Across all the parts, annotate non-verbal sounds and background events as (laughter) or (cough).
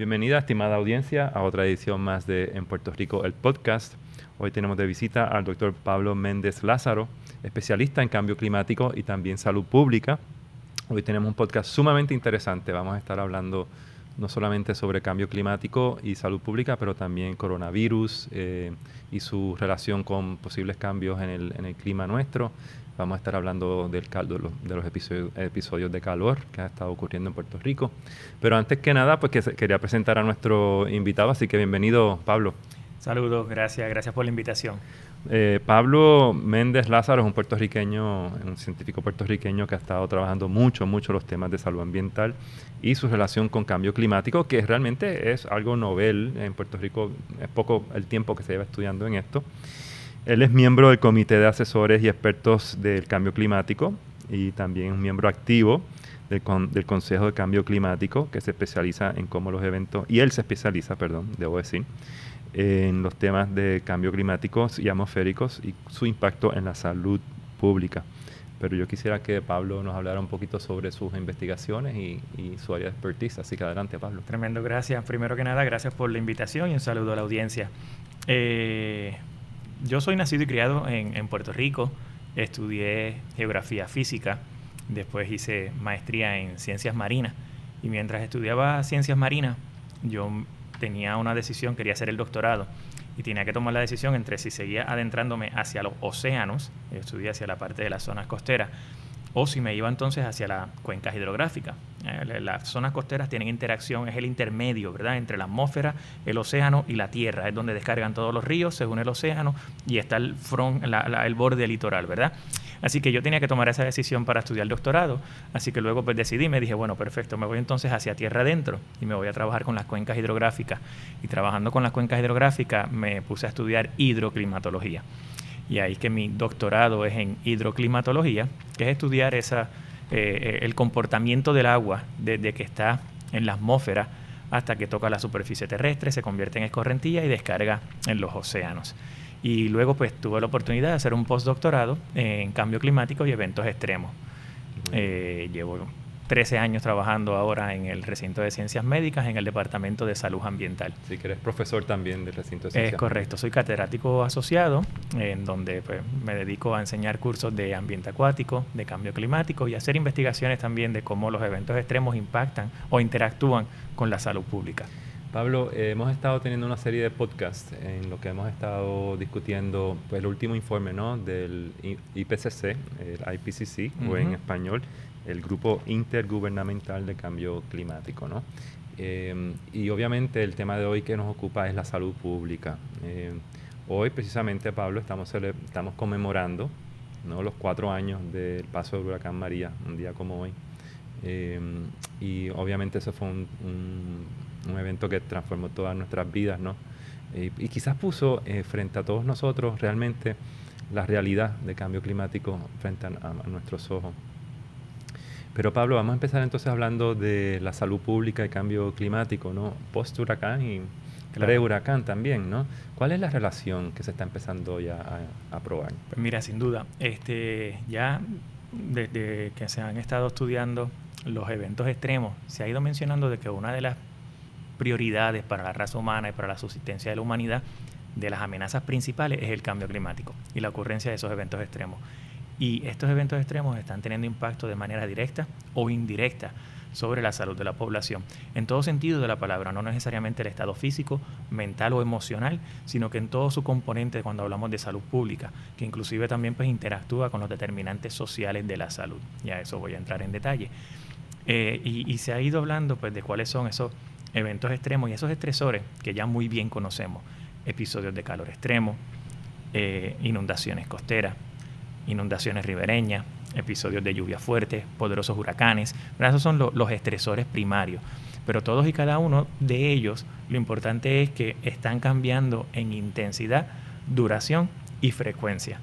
Bienvenida, estimada audiencia, a otra edición más de En Puerto Rico, el podcast. Hoy tenemos de visita al doctor Pablo Méndez Lázaro, especialista en cambio climático y también salud pública. Hoy tenemos un podcast sumamente interesante. Vamos a estar hablando no solamente sobre cambio climático y salud pública, pero también coronavirus eh, y su relación con posibles cambios en el, en el, clima nuestro. Vamos a estar hablando del caldo, de los episodios, episodios, de calor que ha estado ocurriendo en Puerto Rico. Pero antes que nada, pues que quería presentar a nuestro invitado, así que bienvenido, Pablo. Saludos, gracias, gracias por la invitación. Eh, Pablo Méndez Lázaro es un puertorriqueño, un científico puertorriqueño que ha estado trabajando mucho, mucho los temas de salud ambiental y su relación con cambio climático, que realmente es algo novel. En Puerto Rico es poco el tiempo que se lleva estudiando en esto. Él es miembro del Comité de Asesores y Expertos del Cambio Climático y también un miembro activo del, del, Consejo de Cambio Climático, que se especializa en cómo los eventos, y él se especializa, perdón, debo decir, en los temas de cambio climáticos y atmosféricos y su impacto en la salud pública. Pero yo quisiera que Pablo nos hablara un poquito sobre sus investigaciones y, su área de expertise. Así que adelante, Pablo. Tremendo, gracias. Primero que nada, gracias por la invitación y un saludo a la audiencia. Eh, yo soy nacido y criado en, en Puerto Rico. Estudié geografía física. Después hice maestría en ciencias marinas. Y mientras estudiaba ciencias marinas, yo tenía una decisión, quería hacer el doctorado y tenía que tomar la decisión entre si seguía adentrándome hacia los océanos, estudié hacia la parte de las zonas costeras, o si me iba entonces hacia las cuencas hidrográficas. Eh, las zonas costeras tienen interacción, es el intermedio, ¿verdad?, entre la atmósfera, el océano y la tierra, es donde descargan todos los ríos según el océano y está el, front, el borde litoral, ¿verdad? Así que yo tenía que tomar esa decisión para estudiar doctorado. Así que luego pues decidí, me dije, bueno, perfecto, me voy entonces hacia tierra adentro y me voy a trabajar con las cuencas hidrográficas. Y trabajando con las cuencas hidrográficas me puse a estudiar hidroclimatología. Y ahí que mi doctorado es en hidroclimatología, que es estudiar esa, eh, el comportamiento del agua desde que está en la atmósfera hasta que toca la superficie terrestre, se convierte en escorrentilla y descarga en los océanos. Y luego pues tuve la oportunidad de hacer un postdoctorado en cambio climático y eventos extremos. Eh, llevo 13 años trabajando ahora en el recinto de ciencias médicas, en el departamento de salud ambiental. Sí, que eres profesor también del recinto de ciencias. Es correcto, soy catedrático asociado, en donde pues, me dedico a enseñar cursos de ambiente acuático, de cambio climático y hacer investigaciones también de cómo los eventos extremos impactan o interactúan con la salud pública. Pablo, eh, hemos estado teniendo una serie de podcasts en lo que hemos estado discutiendo pues, el último informe ¿no? del IPCC, el IPCC, o en español, el Grupo Intergubernamental de Cambio Climático. ¿no? Eh, y obviamente el tema de hoy que nos ocupa es la salud pública. Eh, hoy precisamente, Pablo, estamos, estamos conmemorando ¿no? los cuatro años del paso del huracán María, un día como hoy. y obviamente eso fue un un evento que transformó todas nuestras vidas, ¿no? y quizás puso eh, frente a todos nosotros realmente la realidad de cambio climático frente a, nuestros ojos. Pero Pablo, vamos a empezar entonces hablando de la salud pública y cambio climático, ¿no? Post huracán y pre-huracán también, ¿no? ¿Cuál es la relación que se está empezando ya a, a probar? Pues mira, sin duda, este, ya desde que se han estado estudiando los eventos extremos, se ha ido mencionando de que una de las prioridades para la raza humana y para la subsistencia de la humanidad, de las amenazas principales es el cambio climático y la ocurrencia de esos eventos extremos. Y estos eventos extremos están teniendo impacto de manera directa o indirecta sobre la salud de la población, en todo sentido de la palabra, no necesariamente el estado físico, mental o emocional, sino que en todo su componente cuando hablamos de salud pública, que inclusive también pues interactúa con los determinantes sociales de la salud. Y a eso voy a entrar en detalle. Eh, y, y, se ha ido hablando pues de cuáles son esos eventos extremos y esos estresores que ya muy bien conocemos, episodios de calor extremo, eh, inundaciones costeras, inundaciones ribereñas, episodios de lluvia fuerte, poderosos huracanes, esos son los estresores primarios. Pero todos y cada uno de ellos, lo importante es que están cambiando en intensidad, duración y frecuencia.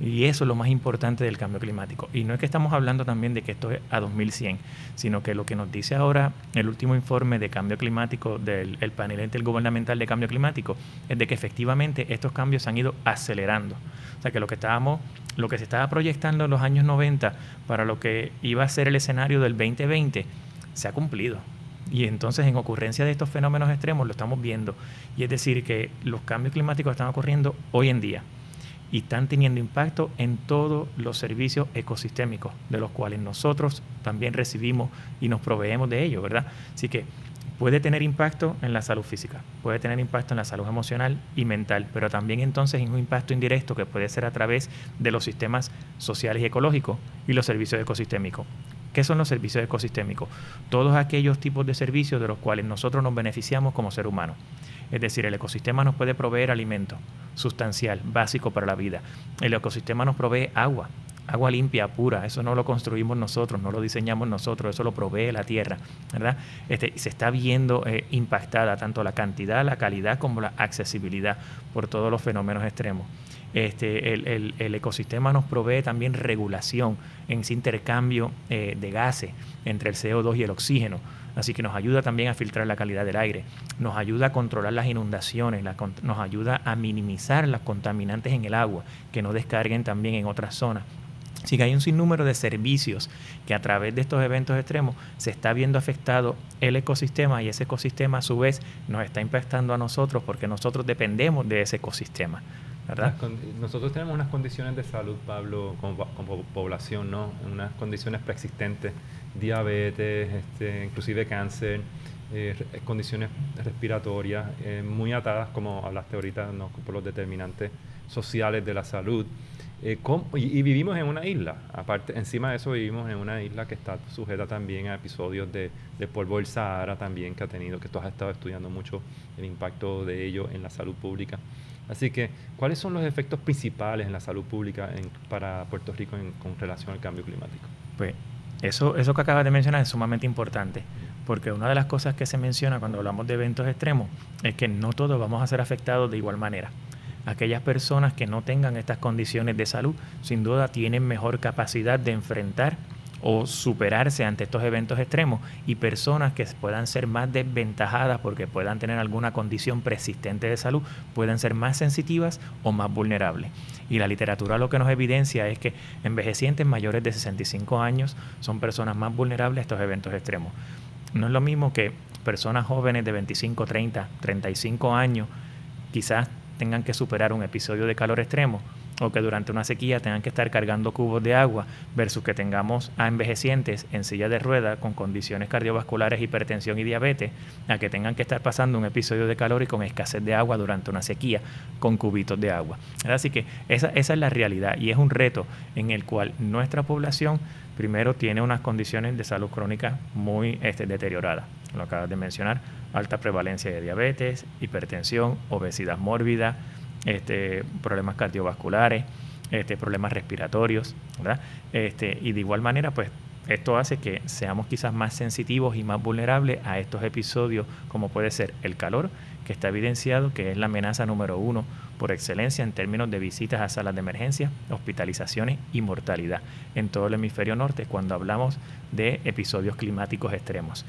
Y eso es lo más importante del cambio climático. Y no es que estamos hablando también de que esto es a 2100, sino que lo que nos dice ahora el último informe de cambio climático del panel intergubernamental de cambio climático es de que efectivamente estos cambios se han ido acelerando. O sea que lo que estábamos, lo que se estaba proyectando en los años 90 para lo que iba a ser el escenario del 2020 se ha cumplido. Y entonces en ocurrencia de estos fenómenos extremos lo estamos viendo. Y es decir, que los cambios climáticos están ocurriendo hoy en día y están teniendo impacto en todos los servicios ecosistémicos, de los cuales nosotros también recibimos y nos proveemos de ellos, ¿verdad? Así que puede tener impacto en la salud física, puede tener impacto en la salud emocional y mental, pero también entonces en un impacto indirecto que puede ser a través de los sistemas sociales y ecológicos y los servicios ecosistémicos. ¿Qué son los servicios ecosistémicos? Todos aquellos tipos de servicios de los cuales nosotros nos beneficiamos como ser humano. Es decir, el ecosistema nos puede proveer alimento sustancial, básico para la vida. El ecosistema nos provee agua, agua limpia, pura. Eso no lo construimos nosotros, no lo diseñamos nosotros, eso lo provee la tierra, ¿verdad? Este, se está viendo eh, impactada tanto la cantidad, la calidad como la accesibilidad por todos los fenómenos extremos. Este, el, ecosistema nos provee también regulación en ese intercambio eh, de gases entre el CO2 y el oxígeno. Así que nos ayuda también a filtrar la calidad del aire, nos ayuda a controlar las inundaciones, nos ayuda a minimizar las contaminantes en el agua, que no descarguen también en otras zonas. Así que hay un sinnúmero de servicios que a través de estos eventos extremos se está viendo afectado el ecosistema y ese ecosistema a su vez nos está impactando a nosotros porque nosotros dependemos de ese ecosistema. Nosotros tenemos unas condiciones de salud, Pablo, como, población, ¿no? Unas condiciones preexistentes diabetes, este, inclusive cáncer, eh, condiciones respiratorias, eh, muy atadas, como hablaste ahorita, ¿no? por los determinantes sociales de la salud. Eh, y, vivimos en una isla, aparte, encima de eso vivimos en una isla que está sujeta también a episodios de, de, polvo del Sahara también que ha tenido, que tú has estado estudiando mucho el impacto de ello en la salud pública. Así que, ¿cuáles son los efectos principales en la salud pública para Puerto Rico con relación al cambio climático? Pues eso, eso que acabas de mencionar es sumamente importante, porque una de las cosas que se menciona cuando hablamos de eventos extremos es que no todos vamos a ser afectados de igual manera. Aquellas personas que no tengan estas condiciones de salud, sin duda tienen mejor capacidad de enfrentar o superarse ante estos eventos extremos y personas que puedan ser más desventajadas porque puedan tener alguna condición persistente de salud pueden ser más sensitivas o más vulnerables. Y la literatura lo que nos evidencia es que envejecientes mayores de 65 años son personas más vulnerables a estos eventos extremos. No es lo mismo que personas jóvenes de 25, 30, 35 años quizás tengan que superar un episodio de calor extremo o que durante una sequía tengan que estar cargando cubos de agua versus que tengamos a envejecientes en silla de rueda con condiciones cardiovasculares, hipertensión y diabetes, a que tengan que estar pasando un episodio de calor y con escasez de agua durante una sequía con cubitos de agua. Así que esa, esa es la realidad y es un reto en el cual nuestra población primero tiene unas condiciones de salud crónica muy este, deterioradas. Lo acabas de mencionar, alta prevalencia de diabetes, hipertensión, obesidad mórbida, este, problemas cardiovasculares, este, problemas respiratorios, ¿verdad? Este, y de igual manera, pues esto hace que seamos quizás más sensitivos y más vulnerables a estos episodios, como puede ser el calor, que está evidenciado que es la amenaza número uno por excelencia en términos de visitas a salas de emergencia, hospitalizaciones y mortalidad en todo el hemisferio norte cuando hablamos de episodios climáticos extremos.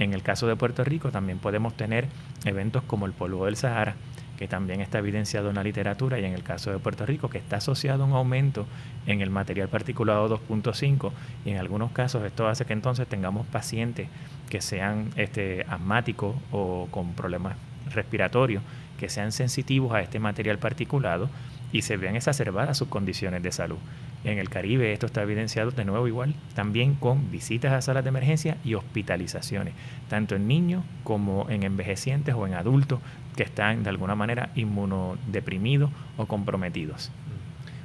En el caso de Puerto Rico también podemos tener eventos como el polvo del Sahara, que también está evidenciado en la literatura y en el caso de Puerto Rico, que está asociado a un aumento en el material particulado 2.5 y en algunos casos esto hace que entonces tengamos pacientes que sean este, asmáticos o con problemas respiratorios, que sean sensitivos a este material particulado y se vean exacerbadas sus condiciones de salud. En el Caribe esto está evidenciado de nuevo igual, también con visitas a salas de emergencia y hospitalizaciones, tanto en niños como en envejecientes o en adultos que están de alguna manera inmunodeprimidos o comprometidos.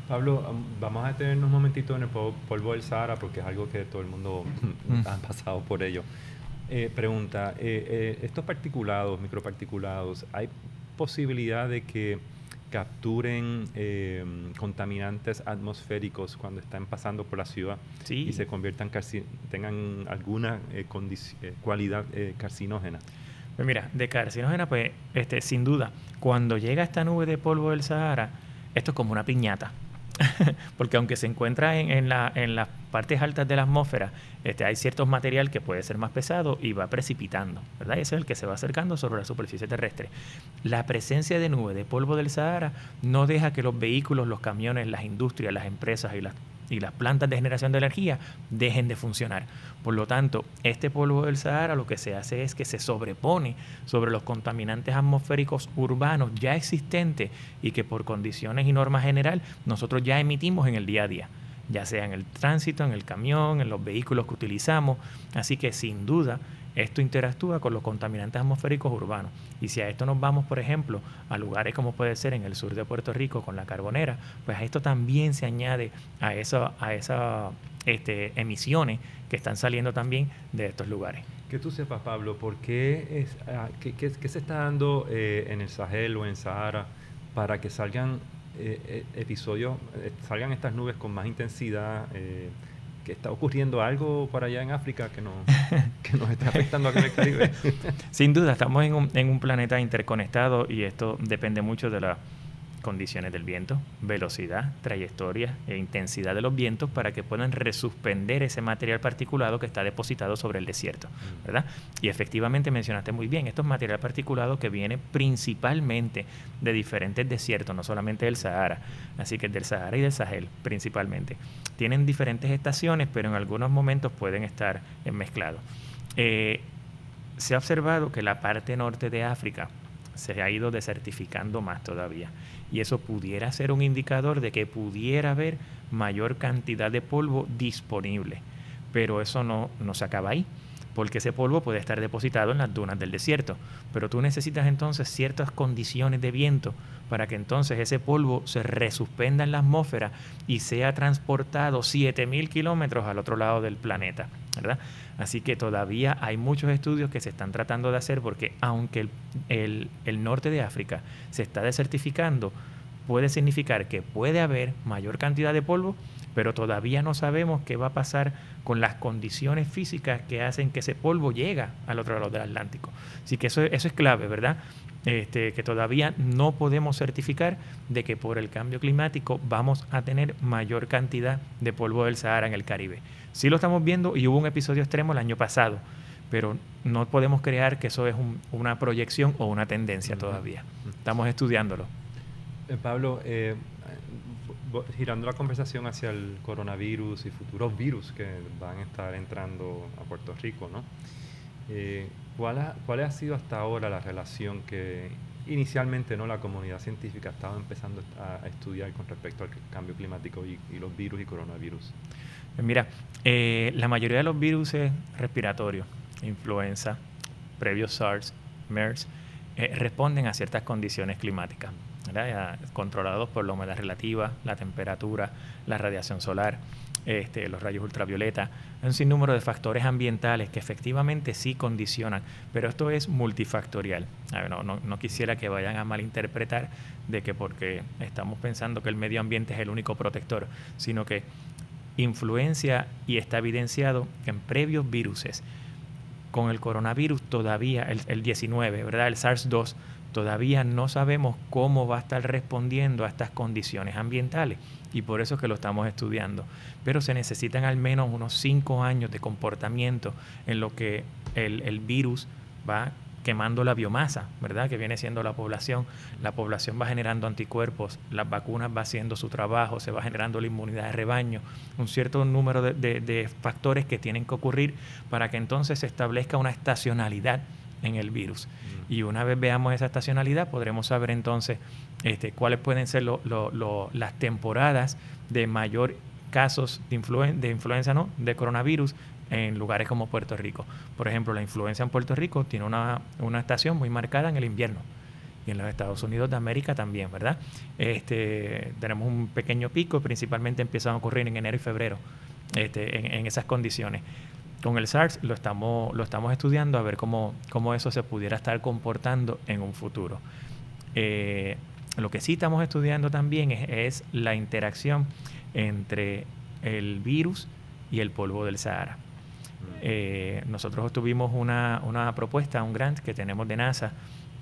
Pablo, vamos a detenernos un momentito en el polvo del Sahara porque es algo que todo el mundo mm. (laughs) ha pasado por ello. Eh, pregunta, eh, eh, estos particulados, microparticulados, ¿hay posibilidad de que capturen contaminantes atmosféricos cuando están pasando por la ciudad y se conviertan, tengan alguna cualidad carcinógena? Pues mira, de carcinógena, pues este, sin duda, cuando llega esta nube de polvo del Sahara, esto es como una piñata. (laughs) Porque aunque se encuentra en, en, la, en, las partes altas de la atmósfera, este, hay ciertos material que puede ser más pesado y va precipitando, ¿verdad? Ese es el que se va acercando sobre la superficie terrestre. La presencia de nube de polvo del Sahara no deja que los vehículos, los camiones, las industrias, las empresas y las y las plantas de generación de energía dejen de funcionar. Por lo tanto, este polvo del Sahara lo que se hace es que se sobrepone sobre los contaminantes atmosféricos urbanos ya existentes y que por condiciones y normas general nosotros ya emitimos en el día a día ya sea en el tránsito, en el camión, en los vehículos que utilizamos. Así que sin duda esto interactúa con los contaminantes atmosféricos urbanos. Y si a esto nos vamos, por ejemplo, a lugares como puede ser en el sur de Puerto Rico con la carbonera, pues a esto también se añade a, eso, a esas este, emisiones que están saliendo también de estos lugares. Que tú sepas, Pablo, ¿por qué, es, ah, qué, se está dando eh, en el Sahel o en Sahara para que salgan eh, eh, episodios, salgan estas nubes con más intensidad? que está ocurriendo algo por allá en África que, no, (laughs) que nos está afectando aquí en el Caribe. (laughs) Sin duda, estamos en un, en un planeta interconectado y esto depende mucho de la condiciones del viento, velocidad, trayectoria e intensidad de los vientos para que puedan resuspender ese material particulado que está depositado sobre el desierto, mm. ¿verdad? Y efectivamente mencionaste muy bien, estos material particulado que viene principalmente de diferentes desiertos, no solamente del Sahara, así que del Sahara y del Sahel principalmente. Tienen diferentes estaciones, pero en algunos momentos pueden estar mezclados. Eh, se ha observado que la parte norte de África se ha ido desertificando más todavía y eso pudiera ser un indicador de que pudiera haber mayor cantidad de polvo disponible. Pero eso no, no se acaba ahí, porque ese polvo puede estar depositado en las dunas del desierto. Pero tú necesitas entonces ciertas condiciones de viento para que entonces ese polvo se resuspenda en la atmósfera y sea transportado 7.000 kilómetros al otro lado del planeta. ¿verdad? Así que todavía hay muchos estudios que se están tratando de hacer porque aunque el, el, norte de África se está desertificando, puede significar que puede haber mayor cantidad de polvo, pero todavía no sabemos qué va a pasar con las condiciones físicas que hacen que ese polvo llegue al otro lado del Atlántico. Así que eso, eso es clave, ¿verdad? Este, que todavía no podemos certificar de que por el cambio climático vamos a tener mayor cantidad de polvo del Sahara en el Caribe. Sí lo estamos viendo y hubo un episodio extremo el año pasado, pero no podemos crear que eso es una proyección o una tendencia todavía. Estamos estudiándolo. Eh, Pablo, eh, girando la conversación hacia el coronavirus y futuros virus que van a estar entrando a Puerto Rico, ¿no? Eh, ¿cuál, ha, ¿Cuál ha sido hasta ahora la relación que inicialmente no la comunidad científica estaba empezando a, estudiar con respecto al cambio climático y, y los virus y coronavirus? Pues mira, eh, la mayoría de los virus respiratorios, influenza, previos SARS, MERS, eh, responden a ciertas condiciones climáticas, controlados por la humedad relativa, la temperatura, la radiación solar, este, los rayos ultravioleta, un sinnúmero de factores ambientales que efectivamente sí condicionan, pero esto es multifactorial. no, no, quisiera que vayan a malinterpretar de que porque estamos pensando que el medio ambiente es el único protector, sino que influencia y está evidenciado en previos viruses, con el coronavirus todavía, el, 19, ¿verdad? El SARS-2, todavía no sabemos cómo va a estar respondiendo a estas condiciones ambientales y por eso es que lo estamos estudiando. Pero se necesitan al menos unos 5 años de comportamiento en lo que el, el virus va quemando la biomasa, ¿verdad? Que viene siendo la población. La población va generando anticuerpos, las vacunas va haciendo su trabajo, se va generando la inmunidad de rebaño, un cierto número de, factores que tienen que ocurrir para que entonces se establezca una estacionalidad en el virus. Mm. Y una vez veamos esa estacionalidad, podremos saber entonces este, cuáles pueden ser las temporadas de mayor casos de, de influenza, ¿no? de coronavirus en lugares como Puerto Rico. Por ejemplo, la influencia en Puerto Rico tiene una, estación muy marcada en el invierno y en los Estados Unidos de América también, ¿verdad? Este, tenemos un pequeño pico, principalmente empiezan a ocurrir en enero y febrero, este, en, esas condiciones. Con el SARS lo estamos, lo estamos estudiando a ver cómo, cómo eso se pudiera estar comportando en un futuro. Eh, lo que sí estamos estudiando también es la interacción entre el virus y el polvo del Sahara. Eh, nosotros tuvimos una, una, propuesta, un grant que tenemos de NASA,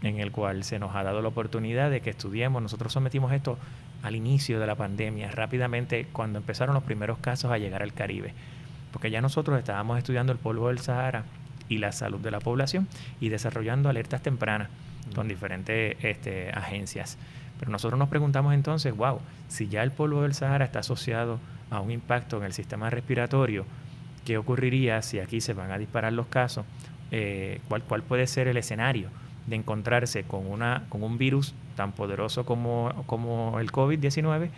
en el cual se nos ha dado la oportunidad de que estudiemos. Nosotros sometimos esto al inicio de la pandemia, rápidamente cuando empezaron los primeros casos a llegar al Caribe, porque ya nosotros estábamos estudiando el polvo del Sahara y la salud de la población y desarrollando alertas tempranas con diferentes este, agencias. Pero nosotros nos preguntamos entonces, wow, si ya el polvo del Sahara está asociado a un impacto en el sistema respiratorio, ¿qué ocurriría si aquí se van a disparar los casos? Eh, ¿cuál, ¿Cuál puede ser el escenario de encontrarse con, una, con un virus tan poderoso como, como el COVID-19?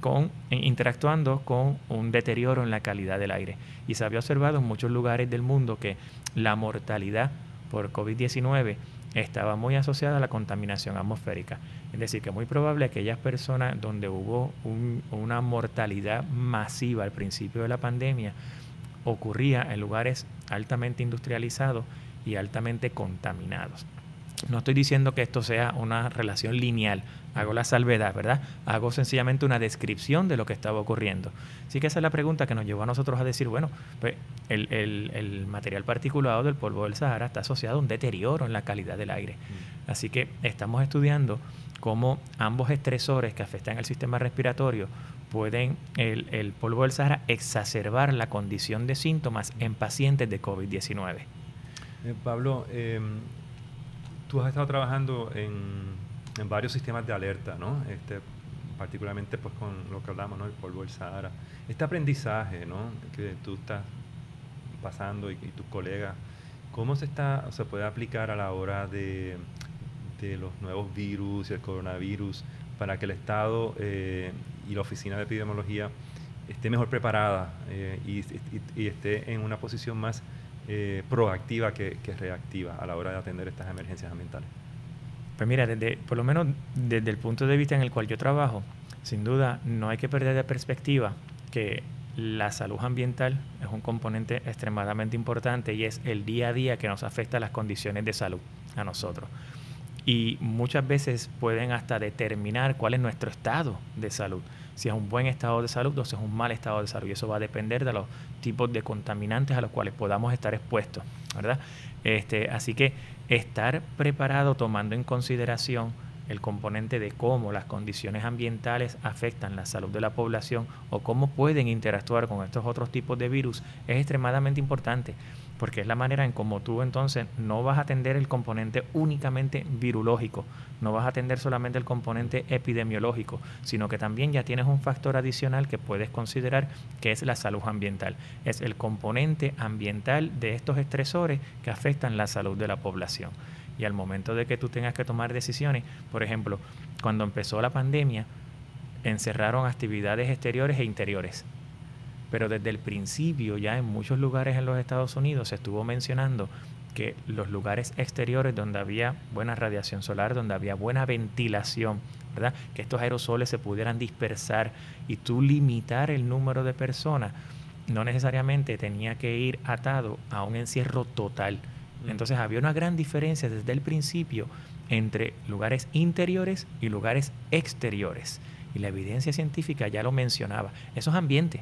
Con, interactuando con un deterioro en la calidad del aire. Y se había observado en muchos lugares del mundo que la mortalidad por COVID-19 estaba muy asociada a la contaminación atmosférica. Es decir, que muy probable aquellas personas donde hubo una mortalidad masiva al principio de la pandemia ocurría en lugares altamente industrializados y altamente contaminados. No estoy diciendo que esto sea una relación lineal, hago la salvedad, ¿verdad? Hago sencillamente una descripción de lo que estaba ocurriendo. Así que esa es la pregunta que nos llevó a nosotros a decir, bueno, pues el, el material particulado del polvo del Sahara está asociado a un deterioro en la calidad del aire. Mm. Así que estamos estudiando cómo ambos estresores que afectan el sistema respiratorio pueden, el, el polvo del Sahara, exacerbar la condición de síntomas en pacientes de COVID-19. Eh, Pablo, em, tú has estado trabajando en, en, varios sistemas de alerta, ¿no? Este, particularmente pues con lo que hablamos, ¿no? El polvo del Sahara. Este aprendizaje, ¿no? Que tú estás pasando y, tus colegas, ¿cómo se, está, se puede aplicar a la hora de, de los nuevos virus y el coronavirus para que el Estado eh, y la Oficina de Epidemiología esté mejor preparada eh, y, esté en una posición más eh, proactiva que, reactiva a la hora de atender estas emergencias ambientales? Pues mira, desde, por lo menos desde el punto de vista en el cual yo trabajo, sin duda no hay que perder de perspectiva que la salud ambiental es un componente extremadamente importante y es el día a día que nos afecta las condiciones de salud a nosotros y muchas veces pueden hasta determinar cuál es nuestro estado de salud, si es un buen estado de salud o si es un mal estado de salud. Y eso va a depender de los tipos de contaminantes a los cuales podamos estar expuestos, ¿verdad? Este, así que estar preparado tomando en consideración el componente de cómo las condiciones ambientales afectan la salud de la población o cómo pueden interactuar con estos otros tipos de virus es extremadamente importante porque es la manera en cómo tú entonces no vas a atender el componente únicamente virológico, no vas a atender solamente el componente epidemiológico, sino que también ya tienes un factor adicional que puedes considerar que es la salud ambiental. Es el componente ambiental de estos estresores que afectan la salud de la población. Y al momento de que tú tengas que tomar decisiones, por ejemplo, cuando empezó la pandemia, encerraron actividades exteriores e interiores pero desde el principio ya en muchos lugares en los Estados Unidos se estuvo mencionando que los lugares exteriores donde había buena radiación solar, donde había buena ventilación, ¿verdad? Que estos aerosoles se pudieran dispersar y tú limitar el número de personas, no necesariamente tenía que ir atado a un encierro total. Mm. Entonces había una gran diferencia desde el principio entre lugares interiores y lugares exteriores. Y la evidencia científica ya lo mencionaba. Esos ambientes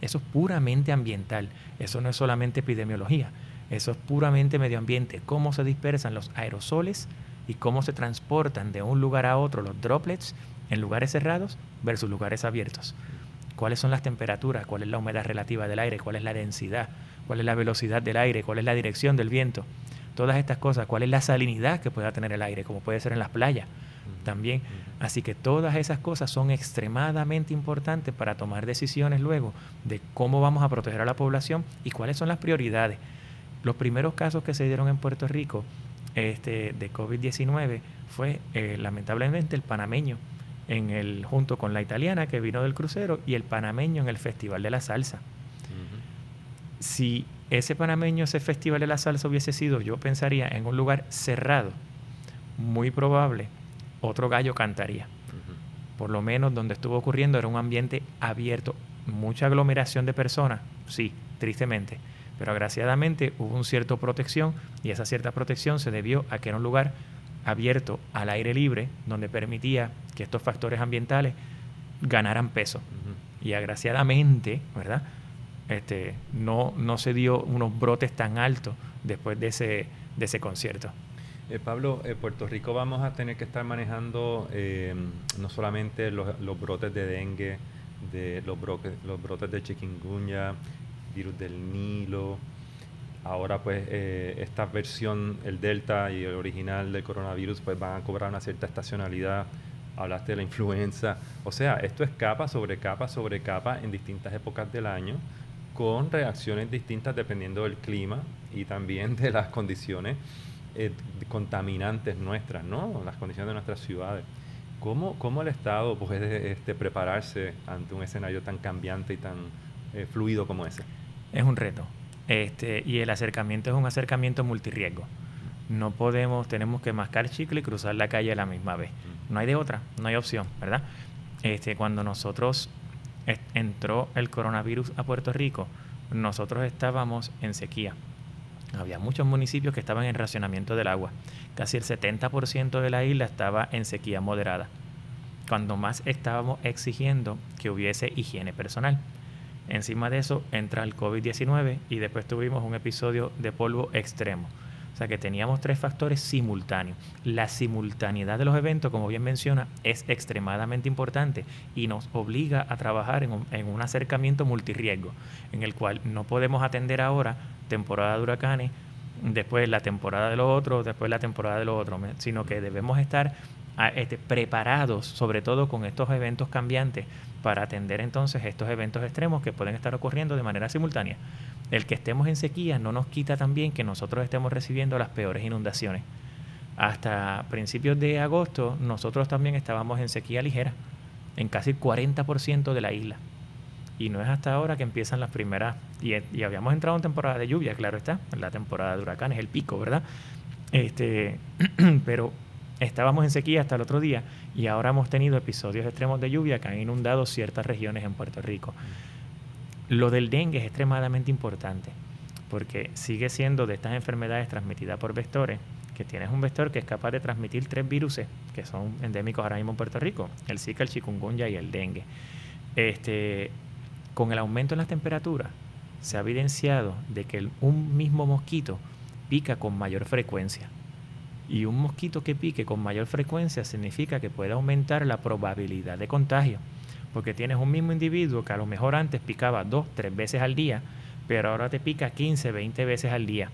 eso es puramente ambiental, eso no es solamente epidemiología, eso es puramente medio ambiente, cómo se dispersan los aerosoles y cómo se transportan de un lugar a otro los droplets en lugares cerrados versus lugares abiertos. ¿Cuáles son las temperaturas? ¿Cuál es la humedad relativa del aire? ¿Cuál es la densidad? ¿Cuál es la velocidad del aire? ¿Cuál es la dirección del viento? Todas estas cosas. ¿Cuál es la salinidad que pueda tener el aire? Como puede ser en las playas también. Así que todas esas cosas son extremadamente importantes para tomar decisiones luego de cómo vamos a proteger a la población y cuáles son las prioridades. Los primeros casos que se dieron en Puerto Rico este, de COVID-19 fue eh, lamentablemente el panameño en el, junto con la italiana que vino del crucero y el panameño en el Festival de la Salsa. Si ese panameño, ese Festival de la Salsa hubiese sido, yo pensaría, en un lugar cerrado, muy probable otro gallo cantaría. Por lo menos donde estuvo ocurriendo era un ambiente abierto, mucha aglomeración de personas, sí, tristemente, pero agraciadamente hubo un cierto protección y esa cierta protección se debió a que era un lugar abierto al aire libre donde permitía que estos factores ambientales ganaran peso. Y agraciadamente, ¿verdad? Este, no, no se dio unos brotes tan altos después de ese, de ese concierto. Eh, Pablo, en Puerto Rico vamos a tener que estar manejando eh, no solamente los, brotes de dengue, de los, brotes, los brotes de chikungunya, virus del Nilo. Ahora pues eh, esta versión, el Delta y el original del coronavirus, pues van a cobrar una cierta estacionalidad hablaste de la influenza. O sea, esto es capa sobre capa sobre capa en distintas épocas del año, con reacciones distintas dependiendo del clima y también de las condiciones eh, contaminantes nuestras, ¿no? Las condiciones de nuestras ciudades. ¿Cómo, cómo el Estado puede este, prepararse ante un escenario tan cambiante y tan eh, fluido como ese? Es un reto. Este, y el acercamiento es un acercamiento multirriesgo. No podemos, tenemos que mascar chicle y cruzar la calle a la misma vez. No hay de otra, no hay opción, ¿verdad? Este, cuando nosotros entró el coronavirus a Puerto Rico, nosotros estábamos en sequía. Había muchos municipios que estaban en racionamiento del agua. Casi el 70% de la isla estaba en sequía moderada. Cuando más estábamos exigiendo que hubiese higiene personal. Encima de eso entra el COVID-19 y después tuvimos un episodio de polvo extremo. O sea que teníamos tres factores simultáneos. La simultaneidad de los eventos, como bien menciona, es extremadamente importante y nos obliga a trabajar en un, en un acercamiento multirriesgo, en el cual no podemos atender ahora temporada de huracanes, después la temporada de los otros, después la temporada de los otros, sino que debemos estar ah, este, preparados, sobre todo con estos eventos cambiantes, para atender entonces estos eventos extremos que pueden estar ocurriendo de manera simultánea. El que estemos en sequía no nos quita también que nosotros estemos recibiendo las peores inundaciones. Hasta principios de agosto nosotros también estábamos en sequía ligera, en casi el 40% de la isla. Y no es hasta ahora que empiezan las primeras, y, habíamos entrado en temporada de lluvia, claro está, la temporada de huracanes, el pico, ¿verdad? Este, (clears throat) pero estábamos en sequía hasta el otro día y ahora hemos tenido episodios extremos de lluvia que han inundado ciertas regiones en Puerto Rico. Lo del dengue es extremadamente importante porque sigue siendo de estas enfermedades transmitidas por vectores, que tienes un vector que es capaz de transmitir tres virus que son endémicos ahora mismo en Puerto Rico, el Zika, el chikungunya y el dengue. Este, con el aumento en las temperaturas, se ha evidenciado de que un mismo mosquito pica con mayor frecuencia. Y un mosquito que pique con mayor frecuencia significa que puede aumentar la probabilidad de contagio. Porque tienes un mismo individuo que a lo mejor antes picaba dos, tres veces al día, pero ahora te pica 15, 20 veces al día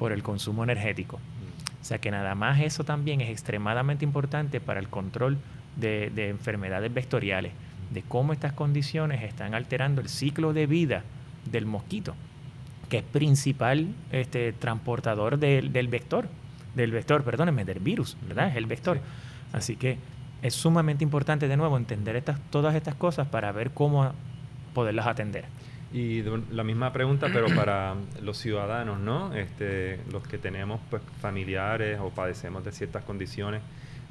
por el consumo energético. O sea que nada más eso también es extremadamente importante para el control de, de enfermedades vectoriales de cómo estas condiciones están alterando el ciclo de vida del mosquito, que es principal este, transportador del, vector, del vector, perdónenme, del virus, ¿verdad? Es el vector. Así que es sumamente importante de nuevo entender estas, todas estas cosas para ver cómo poderlas atender. Y la misma pregunta, pero para los ciudadanos, ¿no? Este, los que tenemos pues, familiares o padecemos de ciertas condiciones,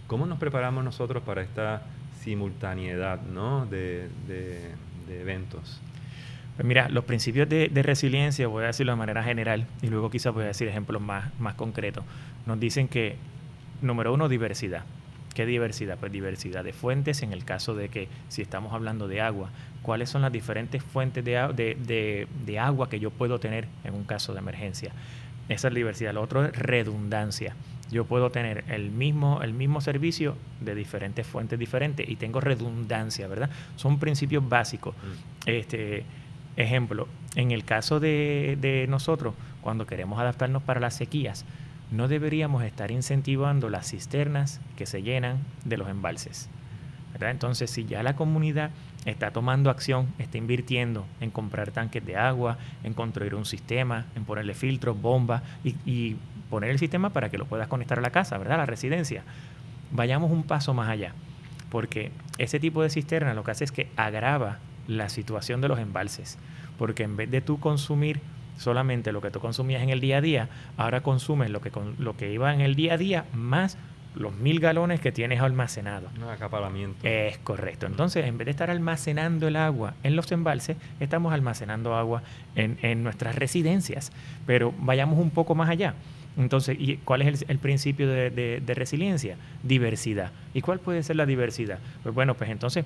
¿cómo nos preparamos nosotros para esta simultaneidad ¿no? de, eventos? Pues mira, los principios de, resiliencia, voy a decirlo de manera general y luego quizás voy a decir ejemplos más, más concretos. Nos dicen que, número uno, diversidad. ¿Qué diversidad? Pues diversidad de fuentes en el caso de que si estamos hablando de agua, ¿cuáles son las diferentes fuentes de, de agua que yo puedo tener en un caso de emergencia? Esa es la diversidad. Lo otro es redundancia yo puedo tener el mismo, el mismo servicio de diferentes fuentes diferentes y tengo redundancia, ¿verdad? Son principios básicos. Mm. Este, ejemplo, en el caso de, de nosotros, cuando queremos adaptarnos para las sequías, no deberíamos estar incentivando las cisternas que se llenan de los embalses. ¿verdad? Entonces, si ya la comunidad está tomando acción, está invirtiendo en comprar tanques de agua, en construir un sistema, en ponerle filtros, bombas y, y poner el sistema para que lo puedas conectar a la casa, ¿verdad? A la residencia. Vayamos un paso más allá, porque ese tipo de cisterna lo que hace es que agrava la situación de los embalses, porque en vez de tú consumir solamente lo que tú consumías en el día a día, ahora consumes lo que, lo que iba en el día a día más los mil galones que tienes almacenado. Un acapalamiento. Es correcto. Entonces, en vez de estar almacenando el agua en los embalses, estamos almacenando agua en, nuestras residencias. Pero vayamos un poco más allá. Entonces, ¿y cuál es el, principio de, resiliencia? Diversidad. ¿Y cuál puede ser la diversidad? Pues bueno, pues entonces,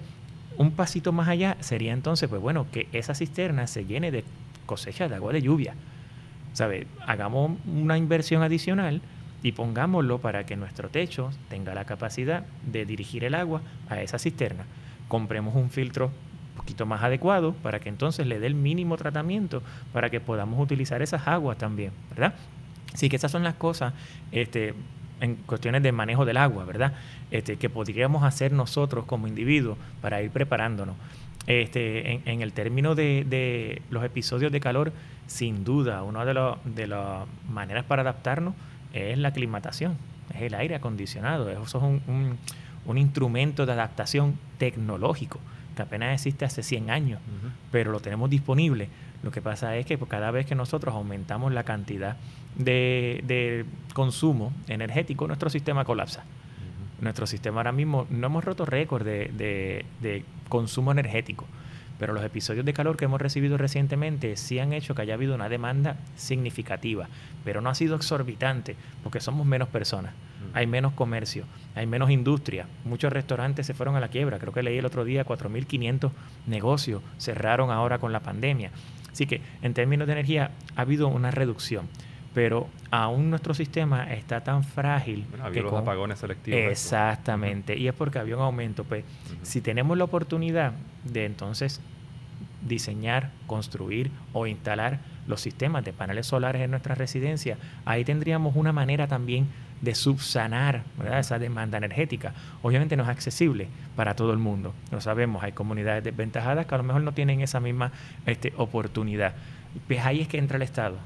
un pasito más allá sería entonces, pues bueno, que esa cisterna se llene de cosecha de agua de lluvia. ¿Sabe? Hagamos una inversión adicional y pongámoslo para que nuestro techo tenga la capacidad de dirigir el agua a esa cisterna. Compremos un filtro poquito más adecuado para que entonces le dé el mínimo tratamiento para que podamos utilizar esas aguas también, ¿verdad? Así que esas son las cosas este, en cuestiones de manejo del agua, ¿verdad? Este, que podríamos hacer nosotros como individuos para ir preparándonos. Este, en, el término de, los episodios de calor, sin duda, una de, de las maneras para adaptarnos es la aclimatación, es el aire acondicionado. Eso es un, un, instrumento de adaptación tecnológico que apenas existe hace 100 años, pero lo tenemos disponible. Lo que pasa es que pues, cada vez que nosotros aumentamos la cantidad de, consumo energético, nuestro sistema colapsa. Nuestro sistema ahora mismo no hemos roto récord de, de, consumo energético, pero los episodios de calor que hemos recibido recientemente sí han hecho que haya habido una demanda significativa, pero no ha sido exorbitante porque somos menos personas, hay menos comercio, hay menos industria, muchos restaurantes se fueron a la quiebra, creo que leí el otro día 4.500 negocios cerraron ahora con la pandemia. Así que en términos de energía ha habido una reducción pero aún nuestro sistema está tan frágil. que los apagones selectivos. Exactamente, y es porque había un aumento. Pues, si tenemos la oportunidad de entonces diseñar, construir o instalar los sistemas de paneles solares en nuestra residencia, ahí tendríamos una manera también de subsanar esa demanda energética. Obviamente no es accesible para todo el mundo, lo sabemos, hay comunidades desventajadas que a lo mejor no tienen esa misma este, oportunidad. Pues ahí es que entra el Estado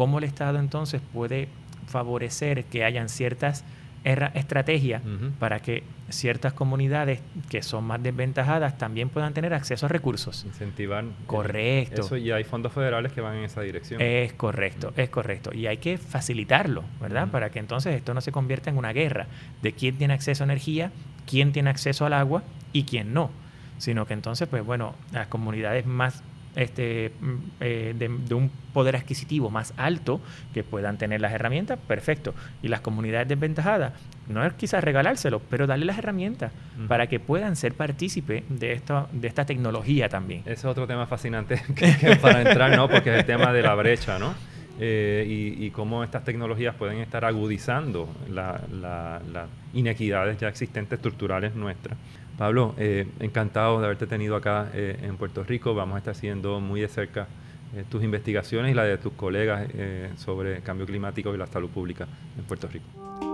cómo el Estado entonces puede favorecer que hayan ciertas estrategias para que ciertas comunidades que son más desventajadas también puedan tener acceso a recursos. Incentivar. Correcto. Eso y hay fondos federales que van en esa dirección. Es correcto, es correcto. Y hay que facilitarlo, ¿verdad? Para que entonces esto no se convierta en una guerra de quién tiene acceso a energía, quién tiene acceso al agua y quién no. Sino que entonces, pues bueno, las comunidades más este, mm, eh, de, un poder adquisitivo más alto que puedan tener las herramientas, perfecto. Y las comunidades desventajadas, no es quizás regalárselo, pero darle las herramientas para que puedan ser partícipes de, esto, de esta tecnología también. Ese es otro tema fascinante (laughs) que, para entrar, ¿no? Porque es el tema de la brecha, ¿no? Eh, y, y, cómo estas tecnologías pueden estar agudizando las inequidades ya existentes estructurales nuestras. Pablo, eh, encantado de haberte tenido acá eh, en Puerto Rico. Vamos a estar siguiendo muy de cerca eh, tus investigaciones y la de tus colegas sobre cambio climático y la salud pública en Puerto Rico.